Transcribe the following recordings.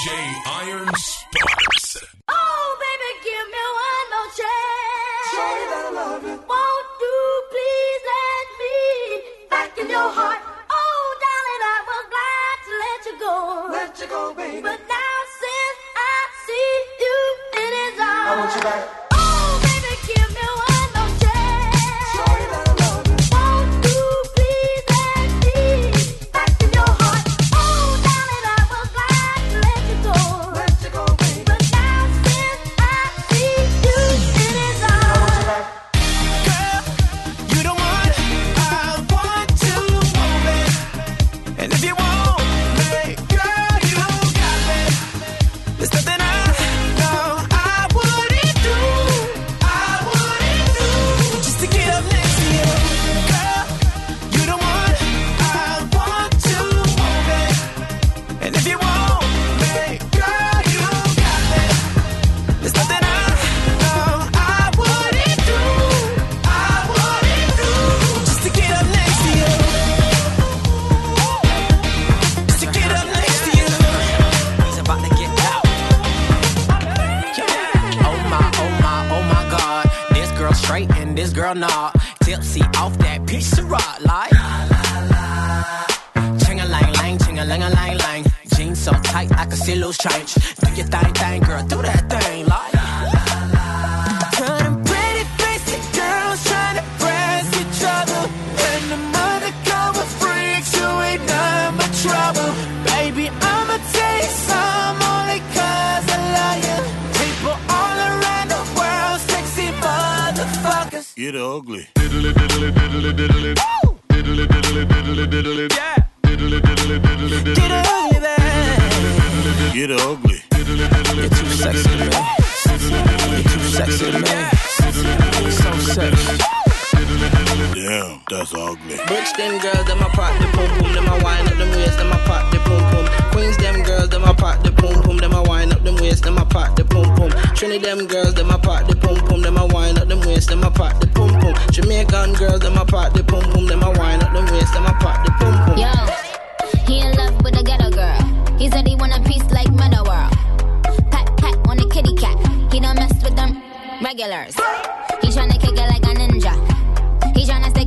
DJ Iron Sparks. Oh, baby, give me one more chance. Sorry that I love you. Won't you please let me back in your heart? Oh, darling, I was glad to let you go. Let you go, baby. But now since I see you in his arms, I want you back. Tight I can see loose change. Do your thing, thing, girl, do that thing like. Tell them pretty basic girls trying to press each other. And the undercover freaks who ain't none but trouble. Baby, I'ma tell you some only cause I love you. People all around the world, sexy motherfuckers. Get ugly. Yeah. That's ugly. Bricks them girls, them a pop the pum pum, them a wine up them waist, them a pop the pum pum. Queens them girls, them a pop the pum pum, them a wine up them waist, them a pop the pum pum. Trinity them girls, them a pop the pum pum, them a wine up them waist, them a pop the pum pum. Jamaican girls, them a pop the pum pum, them a wine up them waist, them a pop the pum pum. Yo, he in love with a ghetto girl. He said he want a piece like Meadow World. Pat pat on the kitty cat. He don't mess with them regulars. He tryna kick it like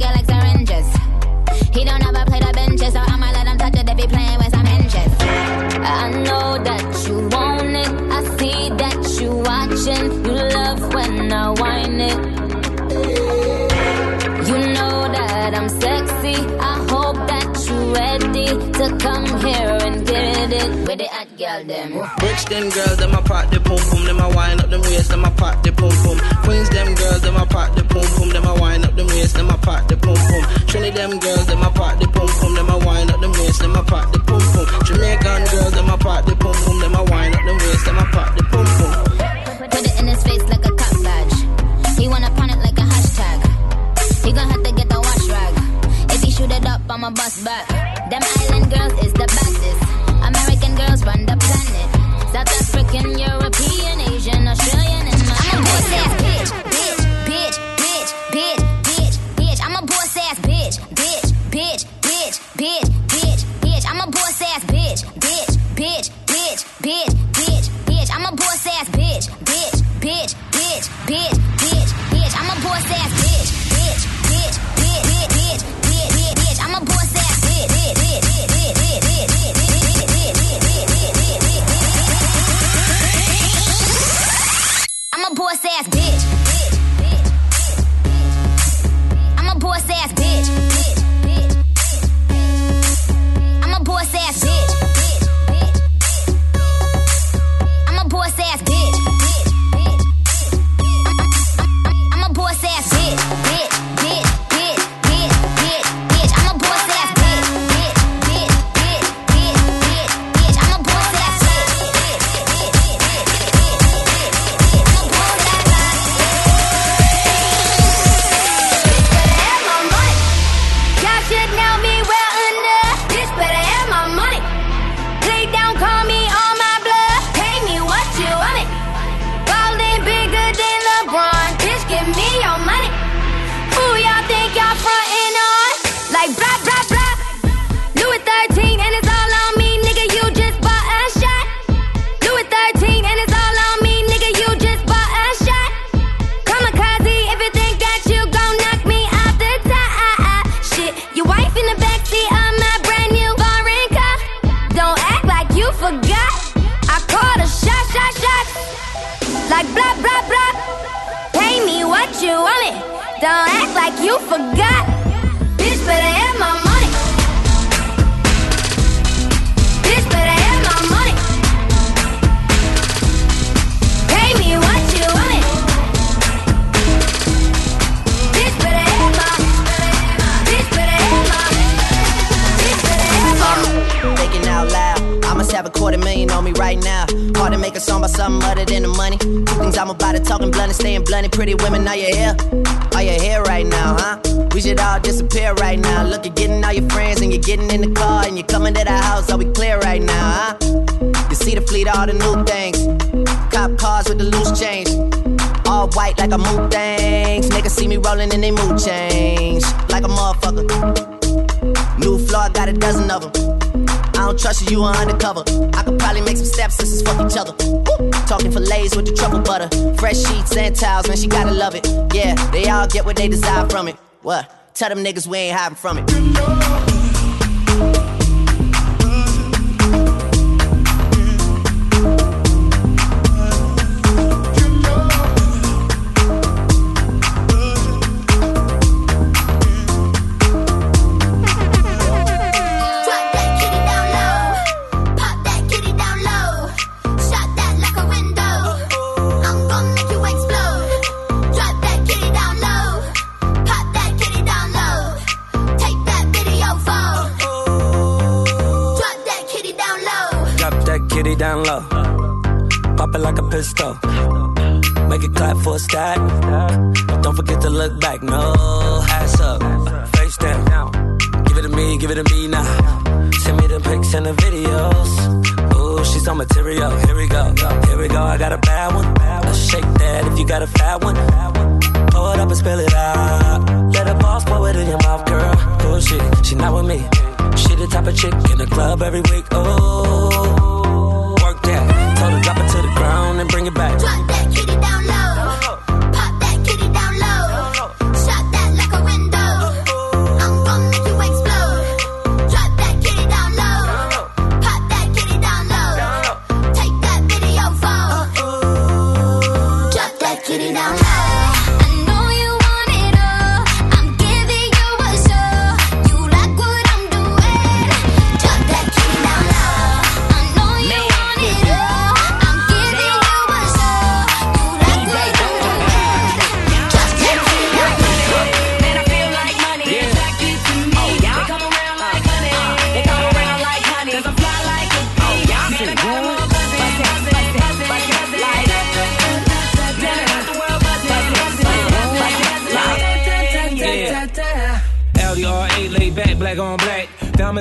it like syringes. He don't ever play the benches, so I'ma let him touch it if he playing with some inches. Uh, I know that you want it. I see that you watching. You love when I whine it. You know that I'm sexy. To come here and get it with the hot girl them. Bricks them girls, them a pop the pum pum, them a wine up them waist, them a pop the pum pum. Queens them girls, them a pop the pum pum, them a wine up them waist, them a pop the pum pum. Trinity them girls, them a pop the pum pum, them a wine up them waist, them a pop the pum pum. Jamaican girls, them a pop the pum pum, them a wine up them waist, them a pop the pum pum. Put it in his face I'ma bust back. Them island girls is the baddest. American girls run the planet. South African, European, Asian, Australian, and my I'm a boss ass bitch, bitch, bitch, bitch, bitch, bitch, bitch. I'm a boss ass bitch, bitch, bitch, bitch, bitch, now, huh? We should all disappear right now. Look, you're getting all your friends and you're getting in the car and you're coming to the house. Are we clear right now, huh? You see the fleet, all the new things. Cop cars with the loose change. All white like a mood things. Niggas see me rolling and they mood change. Like a motherfucker. New floor, got a dozen of them. I don't trust you, you are undercover. I could probably make some stepsisters fuck each other. Woo! Talking fillets with the truffle butter. Fresh sheets and towels, man, she gotta love it. Yeah, they all get what they desire from it. What? Tell them niggas we ain't hiding from it. Low. Pop it like a pistol. Make it clap for a stack. Don't forget to look back. No ass up, face down. Give it to me, give it to me now. Send me the pics and the videos. Ooh, she's on material. Here we go, here we go. I got a bad one. Let's shake that if you got a fat one. Pull it up and spill it out. Let a boss pour it in your mouth, girl. Oh shit, she not with me. She the type of chick in the club every week. Oh, bring it back.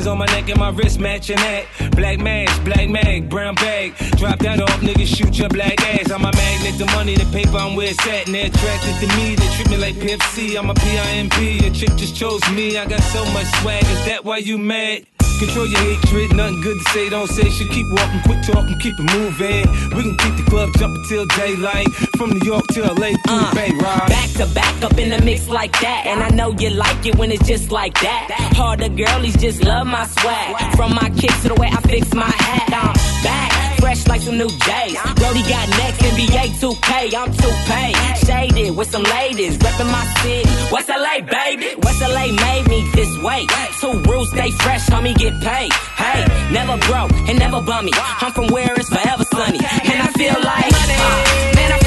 Diamonds on my neck and my wrist matching that. Black mask, black mag, brown bag. Drop that off, niggas shoot your black ass. I'm a magnet, the money, the paper, I'm where it's at. And they're attracted to me, they treat me like PFC. I'm a PIMP, a chick just chose me. I got so much swag, is that why you mad? Control your hatred, nothing good to say, don't say shit. Keep walking, quit talking, keep it moving. We can keep the club jumping till daylight. From New York to LA through the uh, Bay, ride. Back to back up in the mix like that. And I know you like it when it's just like that. Harder girlies just love my swag. From my kicks to the way I fix my hat. I'm back, fresh like some new J's. Brody got next, NBA 2K. I'm 2K. Shaded with some ladies, reppin' my city. West LA, baby. West LA made me this way. Two rules, stay fresh, homie, get paid. Hey, never broke and never bummy. I'm from where it's forever sunny. And I feel like money. Man, I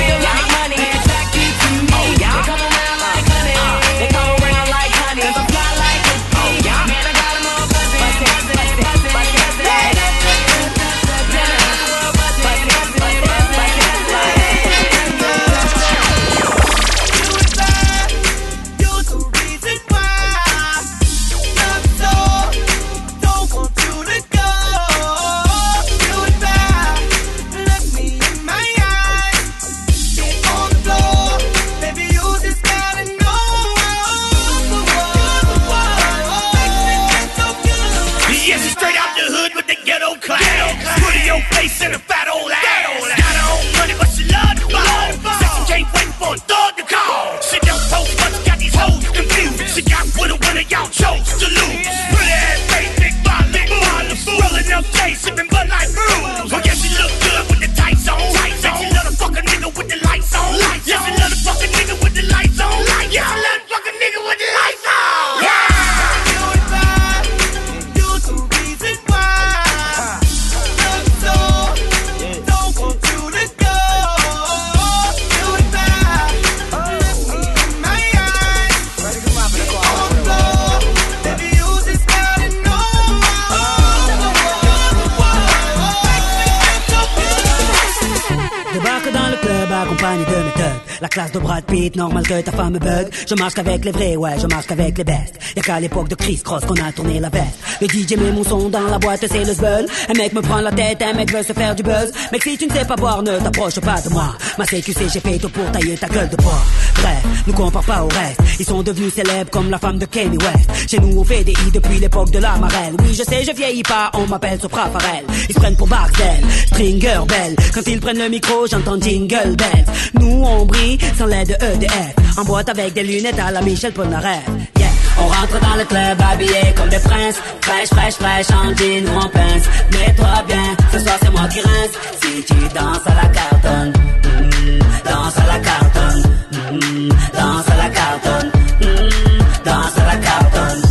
Brad Pitt, normal que ta femme me bug. Je marche qu'avec les vrais, ouais, je marche qu'avec les bestes. Y'a qu'à l'époque de Chris Cross qu'on a tourné la veste. Le DJ met mon son dans la boîte, c'est le zbeul. Un mec me prend la tête, un mec veut se faire du buzz. Mec, si tu ne sais pas boire, ne t'approche pas de moi. Ma CQC, j'ai fait tout pour tailler ta gueule de bois. Bref, nous compare pas au reste. Ils sont devenus célèbres comme la femme de Kanye West. Chez nous, on fait des i depuis l'époque de la marelle. Oui, je sais, je vieillis pas, on m'appelle Sopra Farel. Ils se prennent pour Barcel, Stringer Bell. Quand ils prennent le micro, j'entends Jingle Bells. Nous, on brille l'aide de EDF. En boîte avec des lunettes à la Michel Polnareff. Yeah. On rentre dans le club habillé comme des princes. Fraîche, fraîche, fraîche, en jean ou en pince. Mets-toi bien, ce soir c'est moi qui rince. Si tu danses à la cartonne mm, Danse à la cartonne mm, Danse à la cartonne mm, Danse à la cartonne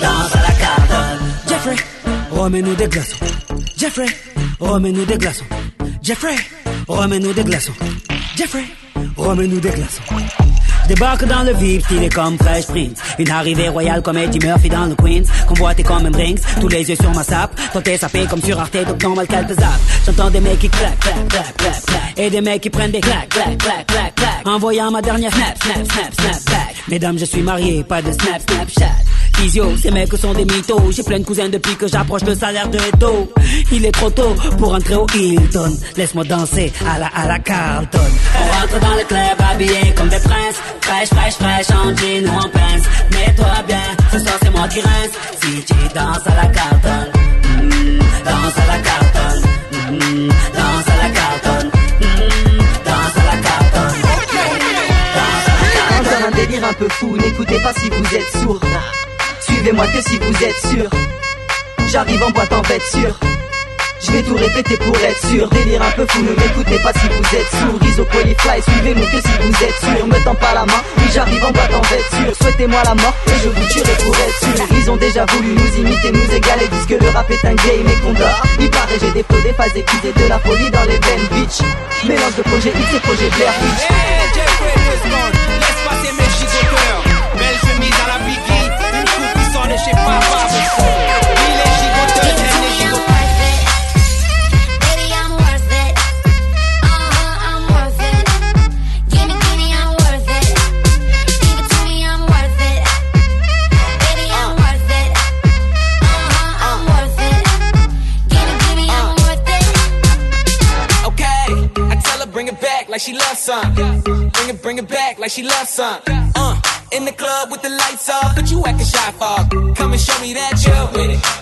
Danse à la cartonne. Jeffrey, remets-nous des glaçons. Jeffrey, remets-nous des glaçons. Jeffrey, remets-nous des glaçons. Jeffrey, remets-nous des glaçons Débarque dans le vif, stylé comme Fresh Prince. Une arrivée royale comme Eddie Murphy dans le Queens. Convoité comme un Brinks, tous les yeux sur ma sape. Toi t'es sapé comme sur Arte, donc normal qu'elle te. J'entends des mecs qui claquent, claquent, claquent, claquent, claquent. Et des mecs qui prennent des claques, claques, claques, claques, claques. Envoyant ma dernière snap, snap, snap, snap back. Mesdames, je suis marié, pas de snap, snapchat. Physio, ces mecs sont des mythos. J'ai plein de cousins depuis que j'approche le salaire de Edo. Il est trop tôt pour entrer au Hilton. Laisse-moi danser à la, à la Carlton. On rentre dans le club habillé comme des princes. Fraîche, fraîche, fraîche, en jean ou en pince. Mets-toi bien, ce soir c'est moi qui rince. Si tu danses à la Carlton, mm, danse à la Carlton, mm, danse à la Carlton, mm, danse à la Carlton. Dans un délire un peu fou, n'écoutez pas si vous êtes sourd. Suivez-moi que si vous êtes sûr. J'arrive en boîte en bête sûre. Je vais tout répéter pour être sûr. Délire un peu fou, ne m'écoutez pas si vous êtes sourd. Iso fly, suivez-moi que si vous êtes sûr. Me tends pas la main, oui j'arrive en boîte en sûre. Souhaitez-moi la mort et je vous tuerai pour être sûr. Ils ont déjà voulu nous imiter, nous égaler. Disent que le rap est un game et qu'on dort. Il paraît j'ai des flots, des phases épuisées, de la folie dans les veines, bitch. Mélange de projet X et projet Blair, bitch. Hey, laisse passer mes gigoteurs. Belle chemise à la une coupe qui sonne chez Papa Besson. Oui, les gigoteurs, j'aime les gigoteurs. Baby, I'm worth it. Uh-huh, I'm worth it. Gimme, gimme, I'm worth it. Give it to me, I'm worth it. Baby, I'm worth it. Uh-huh, I'm worth it. Gimme, gimme, I'm worth it. Okay, I tell her bring it back like she loves some. Bring it, bring it back like she loves some. Uh, in the club with the lights off, but you acting shy for. Show me that you're with it,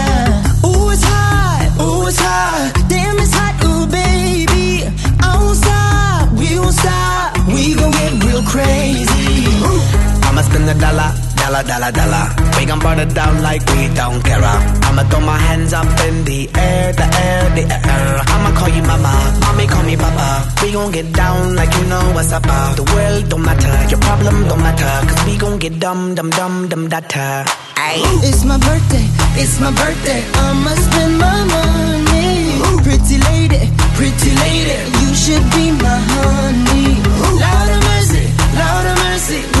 a dollar, dollar, dollar, dollar. We gon' burn it down like we don't care. I'ma throw my hands up in the air, the air, the air. I'ma call you mama, mommy call me papa. We gon' get down like you know what's up. The world don't matter, your problem don't matter. Cause we gon' get dumb, dumb, dumb, dumb, data. It's my birthday, it's my birthday. I'ma spend my money. Ooh. Pretty lady, pretty lady. You should be my honey. Ooh. Lord of mercy, Lord of mercy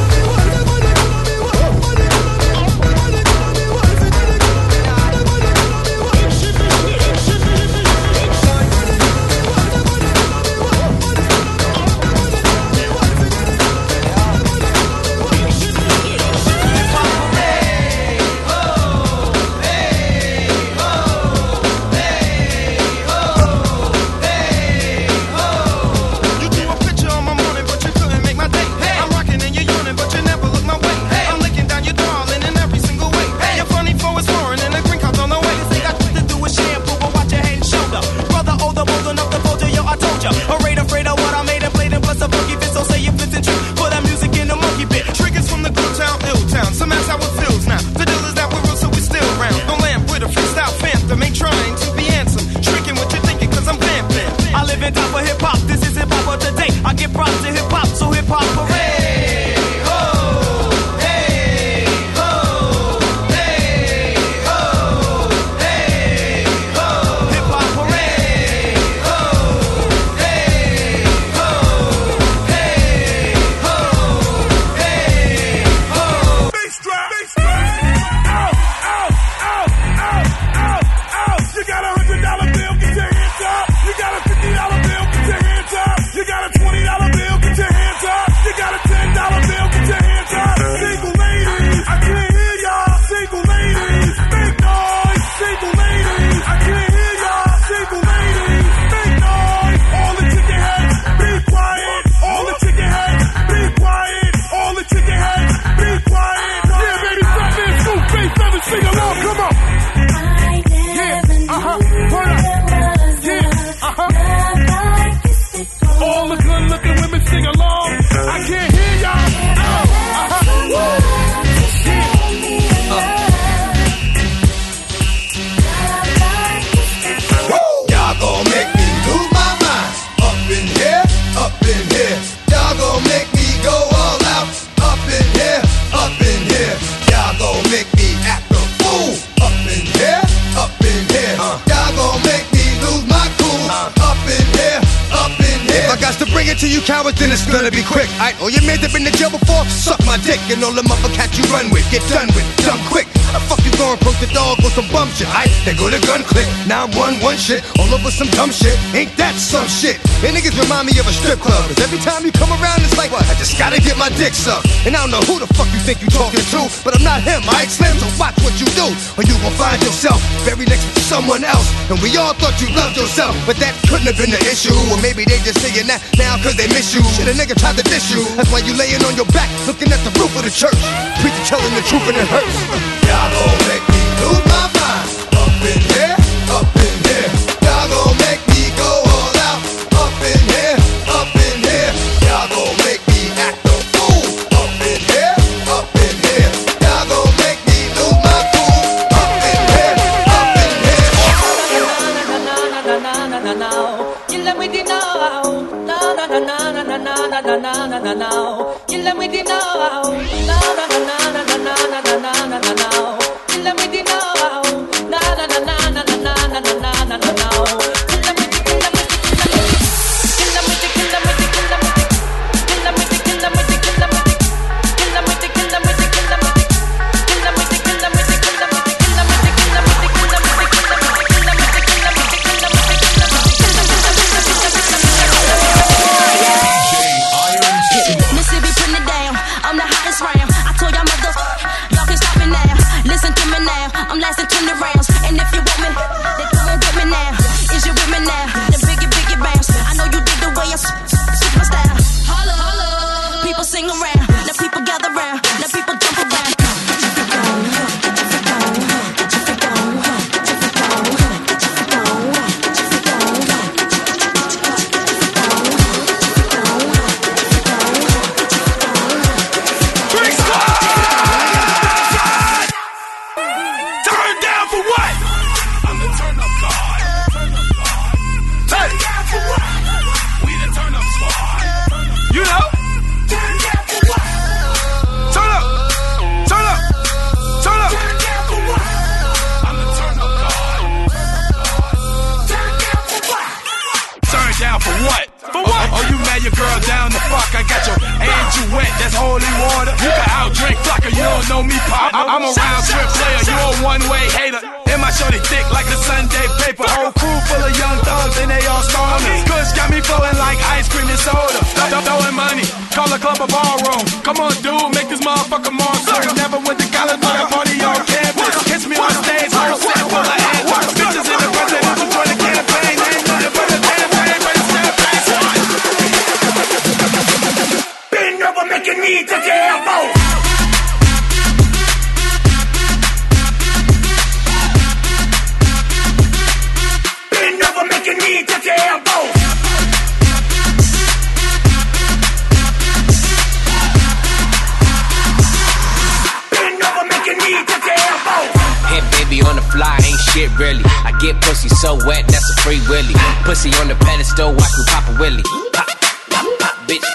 of a strip club. Cause every time you come around, it's like, what? I just gotta get my dick sucked. And I don't know who the fuck you think you talking to, but I'm not him. I Slim, so watch what you do, or you gon' find yourself very next to someone else. And we all thought you loved yourself, but that couldn't have been the issue. Or maybe they just saying that now cause they miss you. Shit, a nigga tried to diss you. That's why you laying on your back, looking at the roof of the church. Preacher telling the truth and it hurts. Y'all don't make me.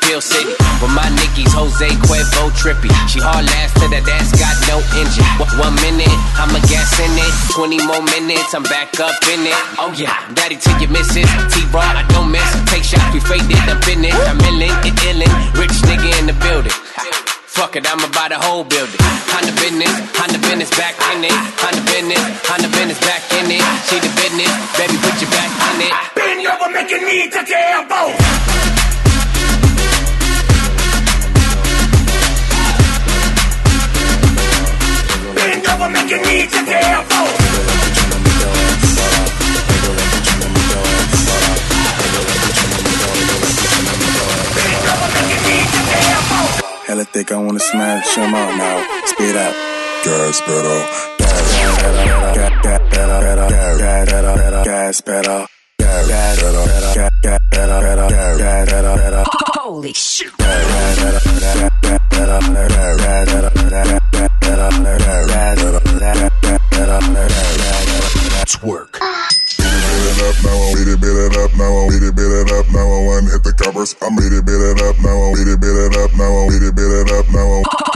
Bill City. With my Nickies, Jose Cuervo trippy. She hard last to that ass got no engine. One- minute, I'm a gas in it. 20 more minutes, I'm back up in it. Oh yeah, daddy till you miss it. T-Raw, I don't miss. Take shots, we faded, I'm finished. I'm illin', it illin'. Rich nigga in the building. Fuck it, I'ma buy the whole building. Honda business, Honda business back in it. Honda business, Honda business back in it. See the business, baby, put your back in it. Bend over, your knee touch your elbow. Bend over, make your knee touch your elbow. Hella thick, I wanna smash him out now. Speed up. Gas pedal. Gas pedal. Gas pedal. Gas pedal. Gas pedal. Holy shit. Twerk. Beat it beat it, up now, beat it, beat it up now. One hit the covers, I'm beat it, beat it up now, beat it, beat it up now, beat it, beat it up now.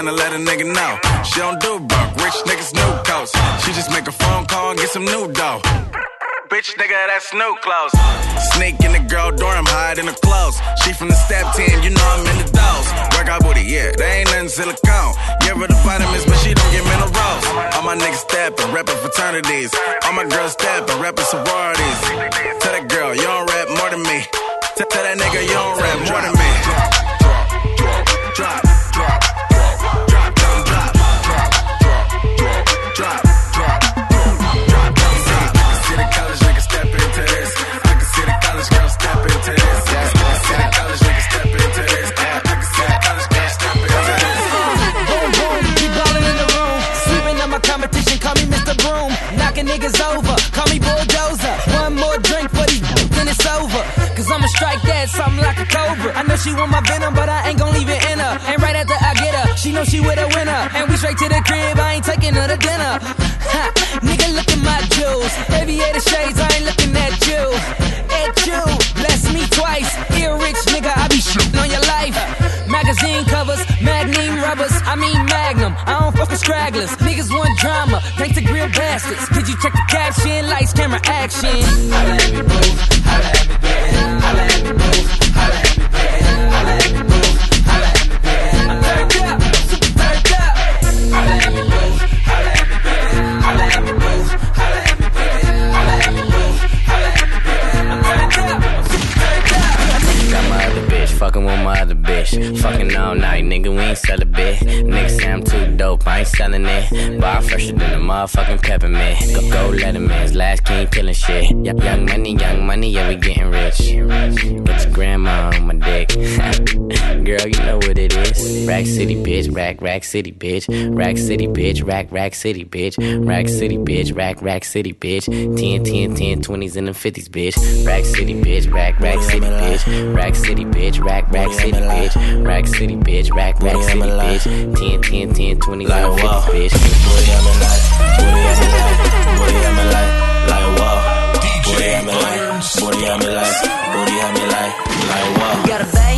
out sign to let a nigga know. She don't do broke, rich niggas new coats. She just make a phone call and get some new dough. Bitch, nigga, that's new clothes. Sneak in the girl dorm, hide in the clothes. She from the step team, you know I'm in the dolls. Workout booty, yeah, they ain't nothing silicone. Give her the vitamins, but she don't get minerals. All my niggas steppin', reppin' fraternities. All my girls steppin', reppin' sororities. Tell that girl, you don't rap more than me. Tell that nigga, you don't rap more than me. Something like a cobra. I know she want my venom, but I ain't gon' leave it in her. And right after I get her, she know she with a winner. And we straight to the crib, I ain't taking her to dinner. Ha, nigga, look at my jewels. Aviator shades, I ain't looking at you. At you, bless me twice. Ear rich nigga, I be shitting on your life. Magazine covers, magnum rubbers, I mean magnum. I don't fuck with stragglers. Niggas want drama, thanks to grill bastards. Did you check the caption? Lights, camera, action. Holla at me, boo. Holla. Holla me, boo. With my other bitch. Fucking all night, nigga, we ain't sell a bit. Nigga say I'm too dope, I ain't selling it. But I'm fresher than a motherfucking peppermint. Go, go Letterman's last king killing shit. Young money, young money, yeah, we getting rich. Get your grandma on my dick. Girl, you know what it is. Rack City, bitch, rack, rack city, bitch. Rack City, bitch, rack, rack city, bitch. Rack City, bitch, rack, rack city, bitch. 10, 10, 10, 20s and the 50s, bitch. Rack City, bitch, Rack City, bitch, rack, rack city, bitch. Rack City, bitch, rack, rack city, bitch. 10, 10, 10, 20s and the 50s, bitch. Booty at me like, booty at me like, booty at me like, like wow. Booty at me like, booty at me like, booty at me like, like wow. You got a bay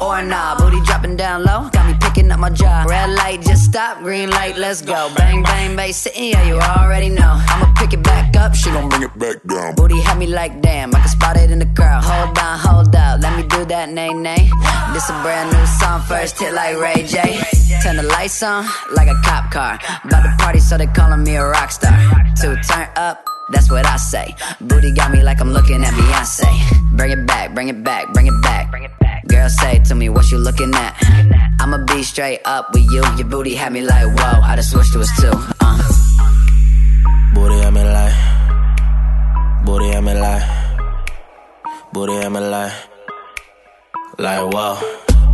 or a nah? Booty dropping down low, got me up my jaw. Red light, just stop. Green light, let's go. Bang bang, bass sitting, yeah, you already know. I'ma pick it back up, she gon' bring it back down. Booty had me like damn, I can spot it in the crowd. Hold on, hold up, let me do that, nay nay. This a brand new song, first hit like Ray J. Turn the lights on like a cop car. About to party, so they calling me a rock star. To turn up. That's what I say. Booty got me like I'm looking at Beyonce. Bring it back, bring it back, bring it back. Girl, say to me what you looking at. I'ma be straight up with you. Your booty had me like, whoa. I just switched to us too. Uh. Booty at me like, booty at me like, booty at me like, like wow.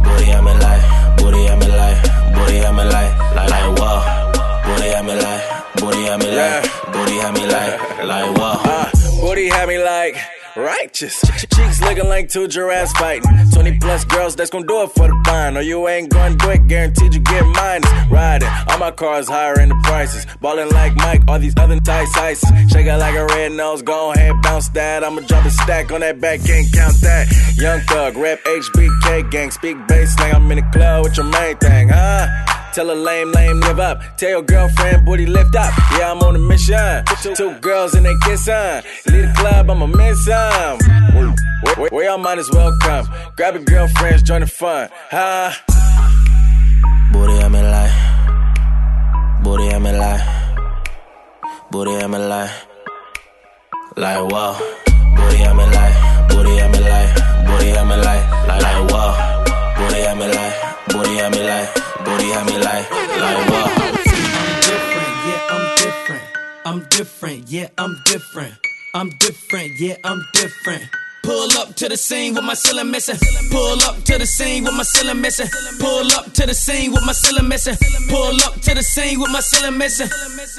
Booty at me like, booty at me like, booty at me like, like like wow. Booty at me like, booty at me like, booty at me like, like wow. Uh, booty had me like righteous. Cheeks looking like two giraffes fighting. 20 plus girls that's gonna do it for the fine. Or you ain't gonna do it, guaranteed you get minus. Riding, all my cars higher in the prices. Ballin' like Mike, all these other tight ices. Shake it like a red nose, go ahead, bounce that. I'ma drop a stack on that back, can't count that. Young thug, rap HBK gang, speak bass slang. I'm in the club with your main thing, huh? Tell a lame, lame, live up. Tell your girlfriend, booty lift up. Yeah, I'm on a mission. Two, girls and they kissin'. Leave the club, I'ma miss some. Where, y'all might as well come. Grab your girlfriends, join the fun. Huh? Booty at me like, booty at me like, booty at me like, like wow. Booty at me like, booty at me like, booty at me like, like like wow. Booty at me like, booty at me like, booty at me like, like wow. I'm different, yeah, I'm different. I'm different, yeah, I'm different. Pull up to the scene with my ceiling missing. Pull up to the scene with my ceiling missing. Pull up to the scene with my ceiling missing. Pull up to the scene with my ceiling missing.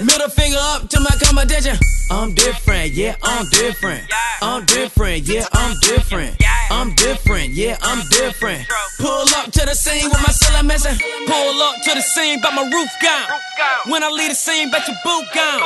Middle finger up to my competition. I'm different, yeah, I'm different. I'm different, yeah, I'm different. I'm different, yeah, I'm different. Pull up to the scene with my ceiling missing. Pull up to the scene, but my roof gone. When I leave the scene, bet your boot gone.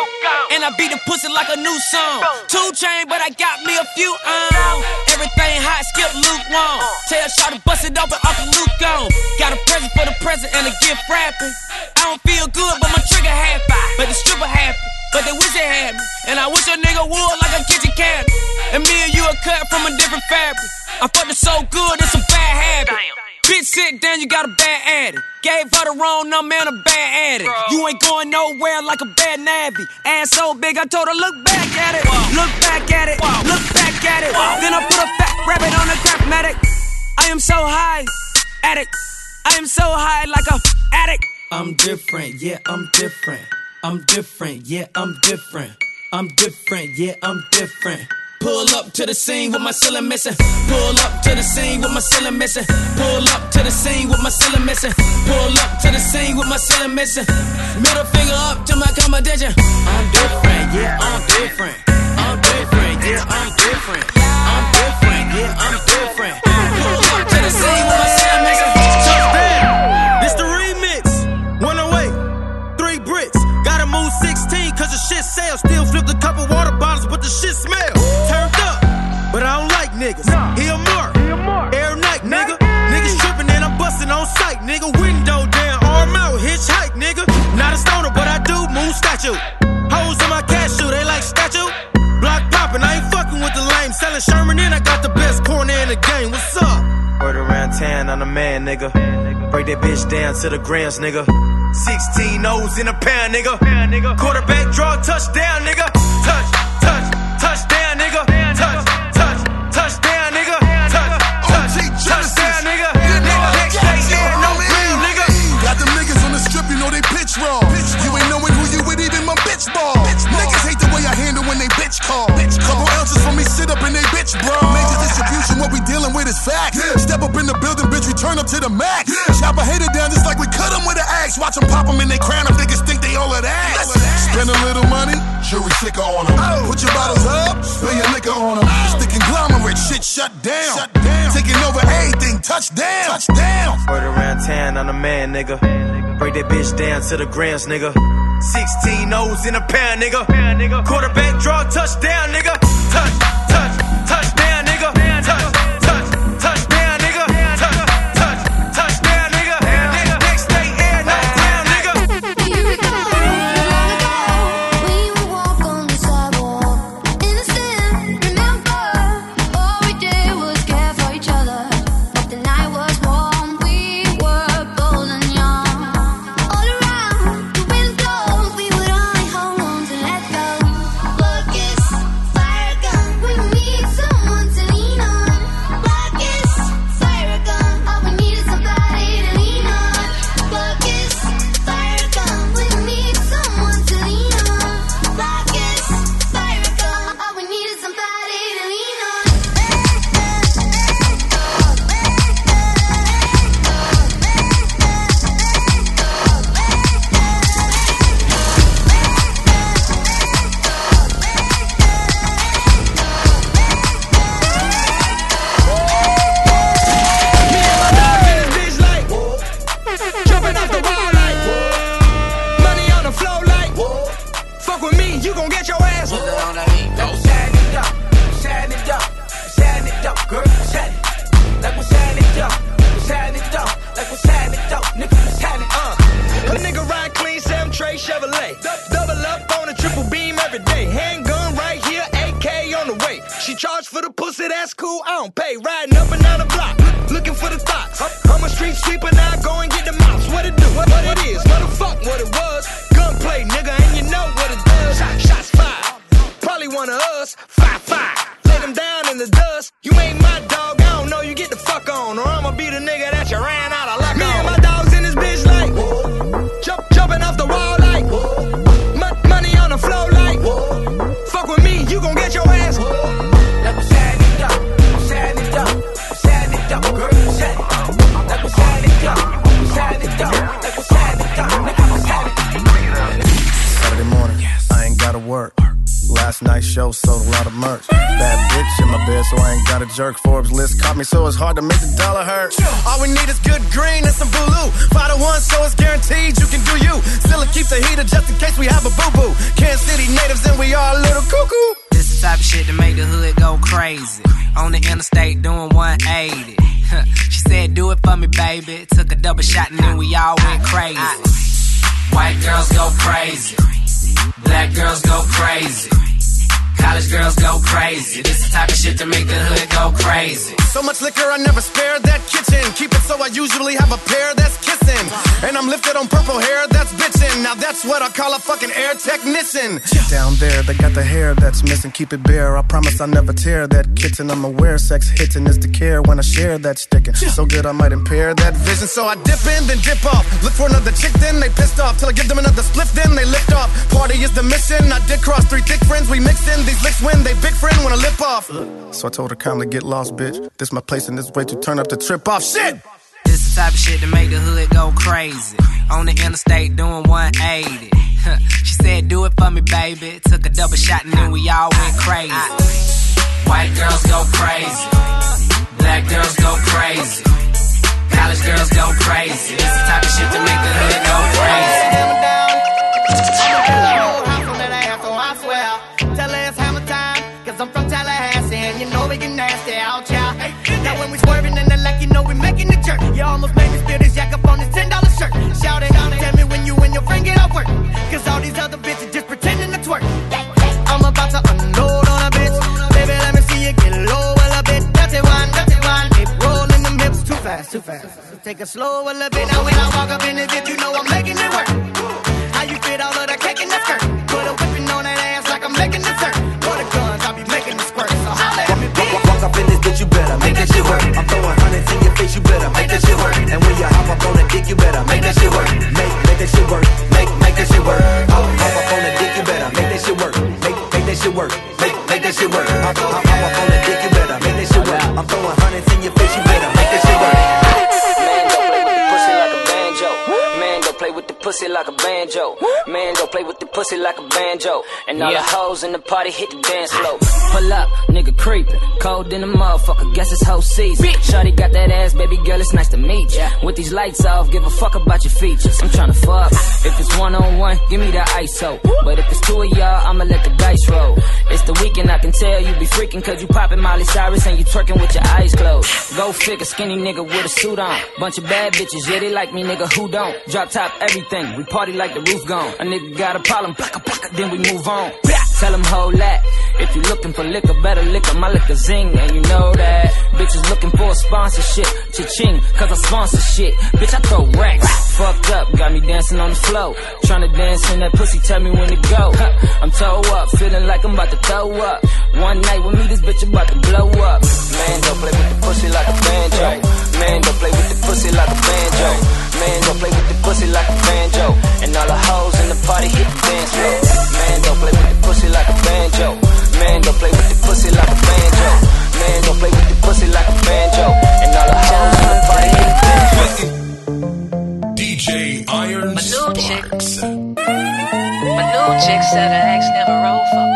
And I beat the pussy like a new song. Two chain, but I got me a few on. Everything hot, skip lukewarm. Tell Shaw to bust it open, Uncle Luke on. Got a present for the present and a gift wrapping. I don't feel good, but my trigger happy. But the stripper happy. But they wish they had me. And I wish a nigga would like a kitchen cabinet. And me and you are cut from a different fabric. I fucked it so good, it's a bad habit. Bitch, sit down, you got a bad addict. Gave her the wrong number and a bad addict. You ain't going nowhere like a bad nabby. Ass so big, I told her, look back at it. Look back at it. Look back at it. Then I put a fat rabbit on a craftmatic. I am so high, addict. I am so high like a addict. I'm different, yeah, I'm different. I'm different, yeah, I'm different. I'm different, yeah, I'm different. Pull up to the scene with my ceiling missing. Pull up to the scene with my ceiling missing. Pull up to the scene with my ceiling missing. Pull up to the scene with my ceiling missing. Middle finger up to my competition. I'm different, yeah, I'm different. I'm different, yeah, I'm different. I'm different, yeah, I'm different. Pull up to the scene with my ceiling missing. This the remix. 108, three bricks. Gotta move 16 cause the shit sells. Still flipped a couple water bottles, but the shit smells. Turned up, but I don't like. He a mark, air night, nigga. Niggas tripping and I'm busting on sight, nigga. Window down, arm out, hitchhike, nigga. Not a stoner, but I do move statue. Hoes in my cash cashew, they like statue. Block popping, I ain't fucking with the lame. Selling Sherman and I got the best corner in the game. What's up? Word around town, I'm the man, nigga. Break that bitch down to the grams, nigga. 16 O's in a pound, nigga. Quarterback draw, touchdown, to the grams, nigga. 16 O's in a pair, nigga. Quarterback draw, touchdown, nigga. Touch, Last night's show sold a lot of merch. Bad bitch in my bed, so I ain't got a jerk. Forbes list caught me, so it's hard to make the dollar hurt. All we need is good green and some blue. Five to one, so it's guaranteed you can do you. Still keep the heater just in case we have a boo boo. Kansas City natives and we are a little cuckoo. This the type of shit to make the hood go crazy. On the interstate doing 180. she said, Do it for me, baby. Took a double shot and then we all went crazy. White girls go crazy. Black girls go crazy. College girls go crazy. This the type of shit to make the hood go crazy. So much liquor, I never spare that kitchen. Keep it so I usually have a pair that's kissing. And I'm lifted on purple hair that's bitching. Now that's what I call a fucking air technician. Down there, they got the hair that's missing. Keep it bare. I promise I never tear that kitten. I'm aware sex hitting is the care when I share that sticking. So good I might impair that vision. So I dip in, then dip off. Look for another chick, then they pissed off. Till I give them another split, then they lift off. Party is the mission. I did cross three thick friends. We mixed in these licks when they big friend wanna lip off. So I told her calmly, get lost, bitch. This my place and this way to turn up the trip off. Shit! This the type of shit to make the hood go crazy. On the interstate doing 180. she said, Do it for me, baby. Took a double shot and then we all went crazy. White girls go crazy. Black girls go crazy. College girls go crazy. This the type of shit to make take it slow a little bit. Now when I walk up in this bitch, you know I'm banjo. And all Yeah. the hoes in the party hit the dance floor. Pull up, nigga creepin'. Cold in the motherfucker, guess it's whole season. Shorty got that ass, baby girl, it's nice to meet ya. With these lights off, give a fuck about your features. I'm tryna fuck. If it's one on one, give me the ISO. But if it's two of y'all, I'ma let the dice roll. It's the weekend, I can tell you be freaking cause you poppin' Molly Cyrus and you twerking with your eyes closed. Go figure, skinny nigga with a suit on. Bunch of bad bitches, yeah, they like me, nigga, who don't? Drop top everything, we party like the roof gone. A nigga got a problem, plaka plaka, then we move on. Tell them hold that. If you looking for liquor, better liquor, my liquor zing, and you know that. Bitches looking for a sponsorship, cha-ching, cause I sponsor shit. Bitch, I throw racks. Fucked up, got me dancing on the floor. Tryna dance in that pussy, tell me when to go. I'm toe up, feeling like I'm about to throw up. One night with me, this bitch about to blow up. Man, don't play with the pussy like a banjo. Man, don't play with the pussy like a banjo. Man, don't play with the pussy like a banjo. And all the hoes in the party hit the dance floor. Man, don't play with the pussy like a banjo. Man, don't play with the pussy like a banjo. Man, don't play with the pussy like a banjo. And all the hoes in the party hit the dance floor. DJ Iron My new chick. Sparks. My new chick said her ex never rolled for.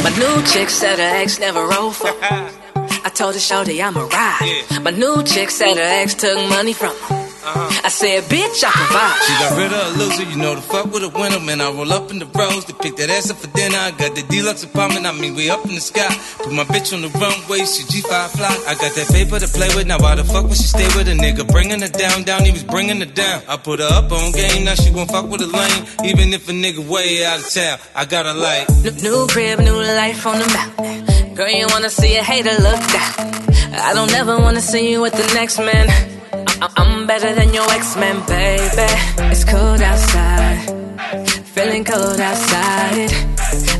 My new chick said her ex never rolled for. I told her, Shorty, I'm a ride. My new chick said her ex took money from her. Uh-huh. I said, bitch, I provide. She got rid of a loser, you know the fuck with a winner. Man, I roll up in the rose to pick that ass up for dinner. I got the deluxe apartment, I mean, we up in the sky. Put my bitch on the runway, she G5 fly. I got that paper to play with, now why the fuck would she stay with a nigga? Bringing her down, down, he was bringing her down. I put her up on game, now she won't fuck with a lane. Even if a nigga way out of town, I got her like. New, new crib, new life on the mountain. Girl, you wanna see a hater look down. I don't ever wanna see you with the next man. I- I'm better than your ex-man, baby. It's cold outside, feeling cold outside.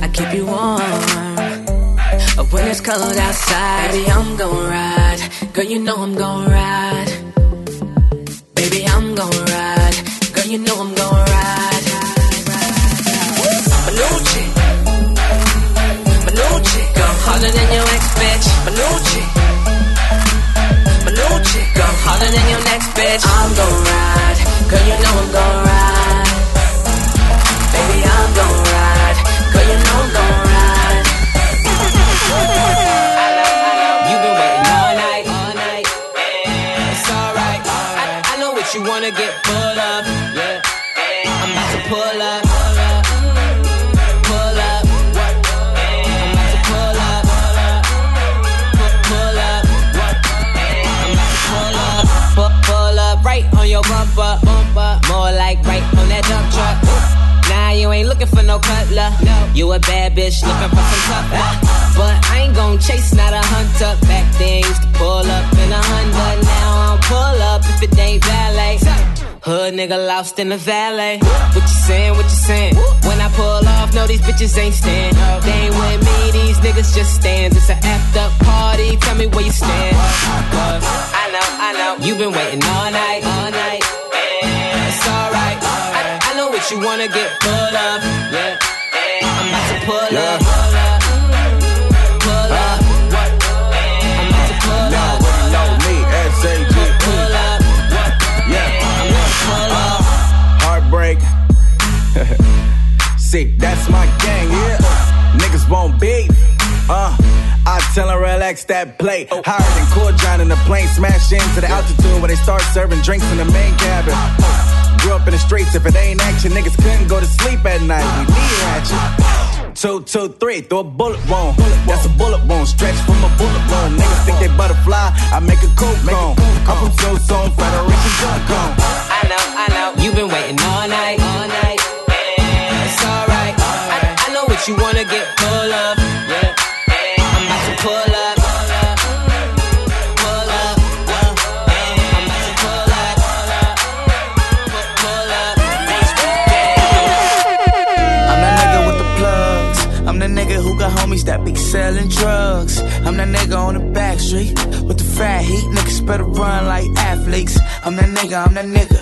I keep you warm. When it's cold outside, baby, I'm gon' ride. Girl, you know I'm gon' ride. Baby, I'm gon' ride. Girl, you know I'm gon' ride. My new chick, harder than your ex bitch. New chick, I'm harder than your next bitch. I'm gon' ride, girl, you know I'm gon' ride. Baby, I'm gon' ride, girl, you know I'm gon' ride. You've been waiting all night, all night. It's alright. I, I know what you wanna get for no cutler. You a bad bitch looking for some tough. But I ain't gon' chase, not a hunter. Back then used to pull up in a Honda. Now I don't pull up if it ain't valet. Hood nigga lost in the valet. What you saying? What you saying? When I pull off, no, these bitches ain't stand. They ain't with me, these niggas just stands. It's an act up party. Tell me where you stand. I know, I know. You've been waiting all night, all night. It's alright. I, I know what you wanna get full of. Pull up. Pull up. I'm about to pull up. know me, S-A-G. Pull up. Yeah. I'm about to pull up. Heartbreak. See, that's my gang, yeah. Niggas won't beef. Tell her relax that plate. Higher than Cool in the plane, smash into the altitude where they start serving drinks in the main cabin. Grew up in the streets, if it ain't action, niggas couldn't go to sleep at night. We need action. Two, two, three, throw a bullet wound. That's a bullet wound, stretch from a bullet wound. Niggas think they butterfly, I make a cool cone. I'm from so Federation Drug Cone. I know, I know. You've been waiting all night, all night. It's alright. I, I know what you wanna get pull up. Homies that be selling drugs. I'm the nigga on the back street with the fat heat. Niggas better run like athletes. I'm the nigga, I'm the nigga.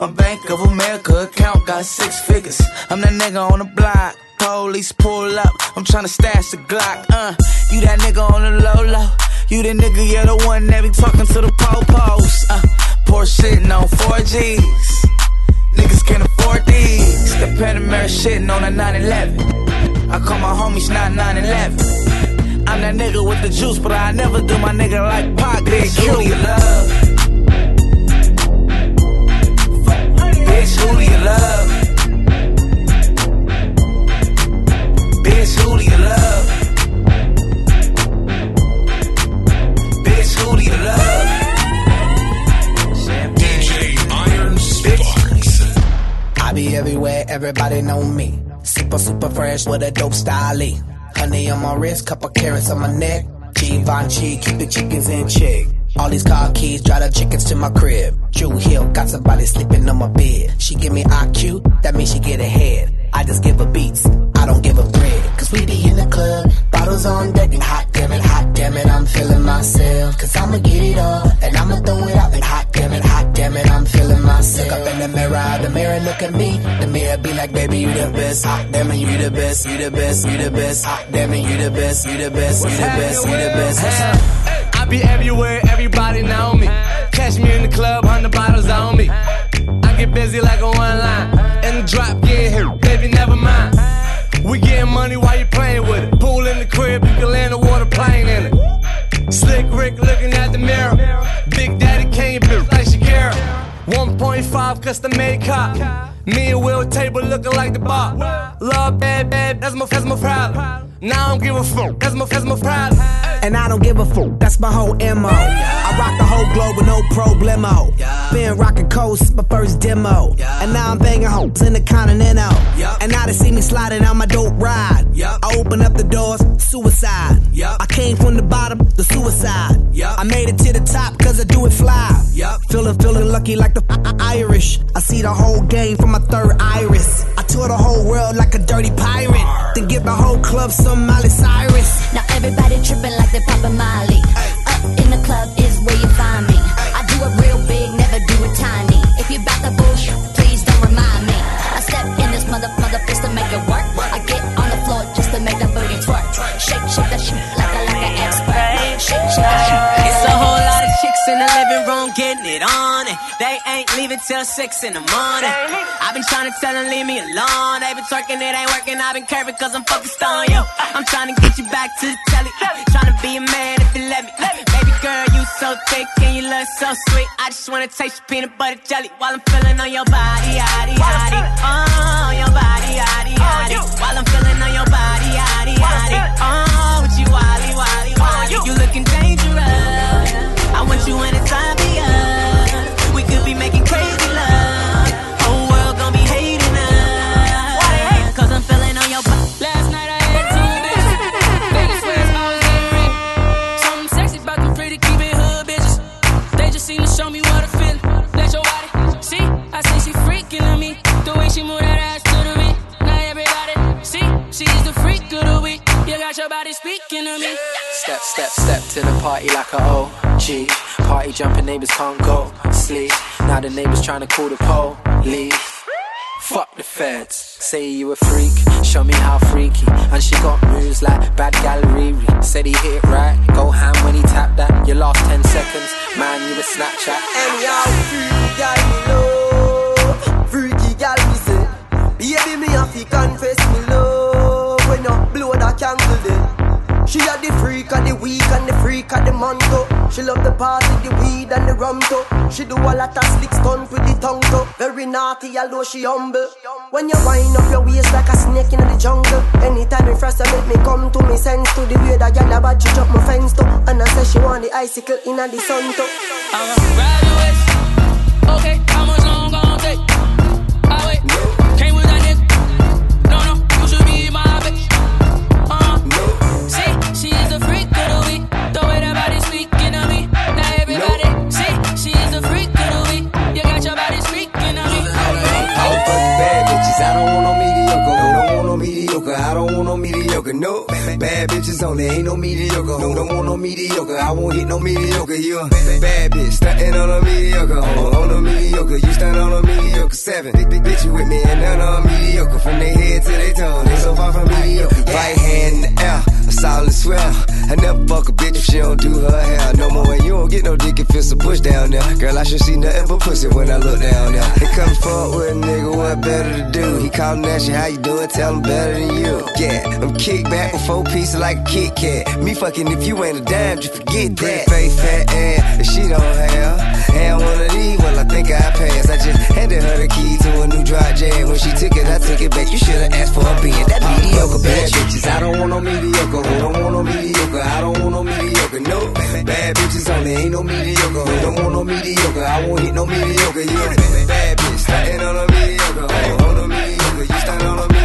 My Bank of America account got six figures. I'm the nigga on the block. Police pull up. I'm tryna stash the Glock. Uh, you that nigga on the low low. You the nigga, you're the one that be talking to the po-pos. Uh, Porsche sitting on 4Gs. Niggas can't afford these. The Panamera shitting on a 911. I call my homies not 911. I'm that nigga with the juice, but I never do my nigga like Pac. Bitch, who do you love? Bitch, who do you love? Bitch, who do you love? Bitch, who do you love? DJ Iron Sparks. I be everywhere, everybody know me. Super, super fresh with a dope style. Honey on my wrist, couple carats on my neck. Givenchy, keep the chickens in check. All these car keys, drive the chickens to my crib. Drew Hill, got somebody sleeping on my bed. She give me IQ, that means she get ahead. I just give her beats, I don't give her bread. Cause we be in the club, bottles on deck, and hot damn it, hot damn it, I'm feeling myself. Cause I'ma get it all, and I'ma throw it out, and hot damn it, hot damn it, I'm feeling myself. Look up in the mirror, the mirror look at me. The mirror be like, baby, you the best. Hot damn it, you the best, you the best, you the best. Hot damn it, you the best, you the best, you the best, you the best. Up? I be everywhere, everybody know me. Catch me in the club, hundred bottles on me. I get busy like a one line. And the drop here, baby, never mind. We getting money while you playing with it. Pool in the crib, you can land a water plane in it. Slick Rick looking at the mirror. Big Daddy came built like Shakira. 1.5 custom made cop. Me and Will table looking like the bar. Love bad, bad, that's my, that's my problem. Now I don't give a fuck, that's my, that's my problem. And I don't give a fuck, that's my whole MO. I rock the whole globe with no problemo. Been rocking coast, my first demo. And now I'm banging hoes in the continental. And now they see me sliding on my dope ride. I open up the doors, suicide. I came from the bottom, the suicide. I made it to the top, cause I do it fly. Feeling, feeling lucky like the Irish. I see the whole game from my third iris. I tour the whole world like a dirty pirate. Then give the whole club some Miley Cyrus. Now everybody tripping like they're poppin' Molly. Up in the club leaving till six in the morning. I've been trying to tell them leave me alone. They been twerking, it ain't working. I've been curving cause I'm focused on you. I'm trying to get you back to the telly. Trying to be a man if you let me. Baby girl, you so thick and you look so sweet. I just wanna taste your peanut butter jelly while I'm feeling on your body, yaddy, yaddy. Oh, your body, yaddy, yaddy. While jumping neighbors can't go sleep. Now the neighbors trying to call the police. Fuck the feds. Say you a freak, show me how freaky. And she got moves like bad gallery. Said he hit it right, go ham when he tapped that. Your last 10 seconds, man, you a Snapchat. Anyhow, freaky gal me love, freaky gal me say. Baby me have to confess me love when you blow that candle then. She a the freak of the week and the freak of the month. She love the party, the weed and the rum too. She do a lot of slick stunts with the tongue too. Very naughty, although she humble. When you wind up your waist like a snake in the jungle. Anytime you frost, make me come to me sense to the way that girl about she jump my fence too. And I say she want the icicle in the sun too. I'ma ride your waist. Okay, how much long gon' take? Bad bitch stunting on a mediocre. On, on a mediocre. You stunt on a mediocre. Seven big, big bitch you with me and none on mediocre. From their head to their toe. They so far from mediocre. Right hand in the air. A solid swell. I never fuck a bitch if she don't do her hair no more. And you don't get no push down there. Girl, I should see nothing but pussy when I look down there. He come forward with a nigga, what better to do? He callin' at you, how you doing? Tell him better than you. Yeah, I'm kick back with four pieces like a Kit Kat. Me fucking if you ain't a dime, just forget that. Face fat ass, if she don't have. And one of these, well, I think I passed. I just handed her the key to a new dry jam. When she took it, I took it back. You should've asked for a being that mediocre bad bitch. bitches. I don't want no mediocre. I don't want no mediocre? I don't want no mediocre mediocre, no. Bad bitches only, ain't no mediocre. Ho. Don't want no mediocre, I won't hit no mediocre. You're a bad bitch, starting on a mediocre. Ho. On a mediocre, you starting on a mediocre.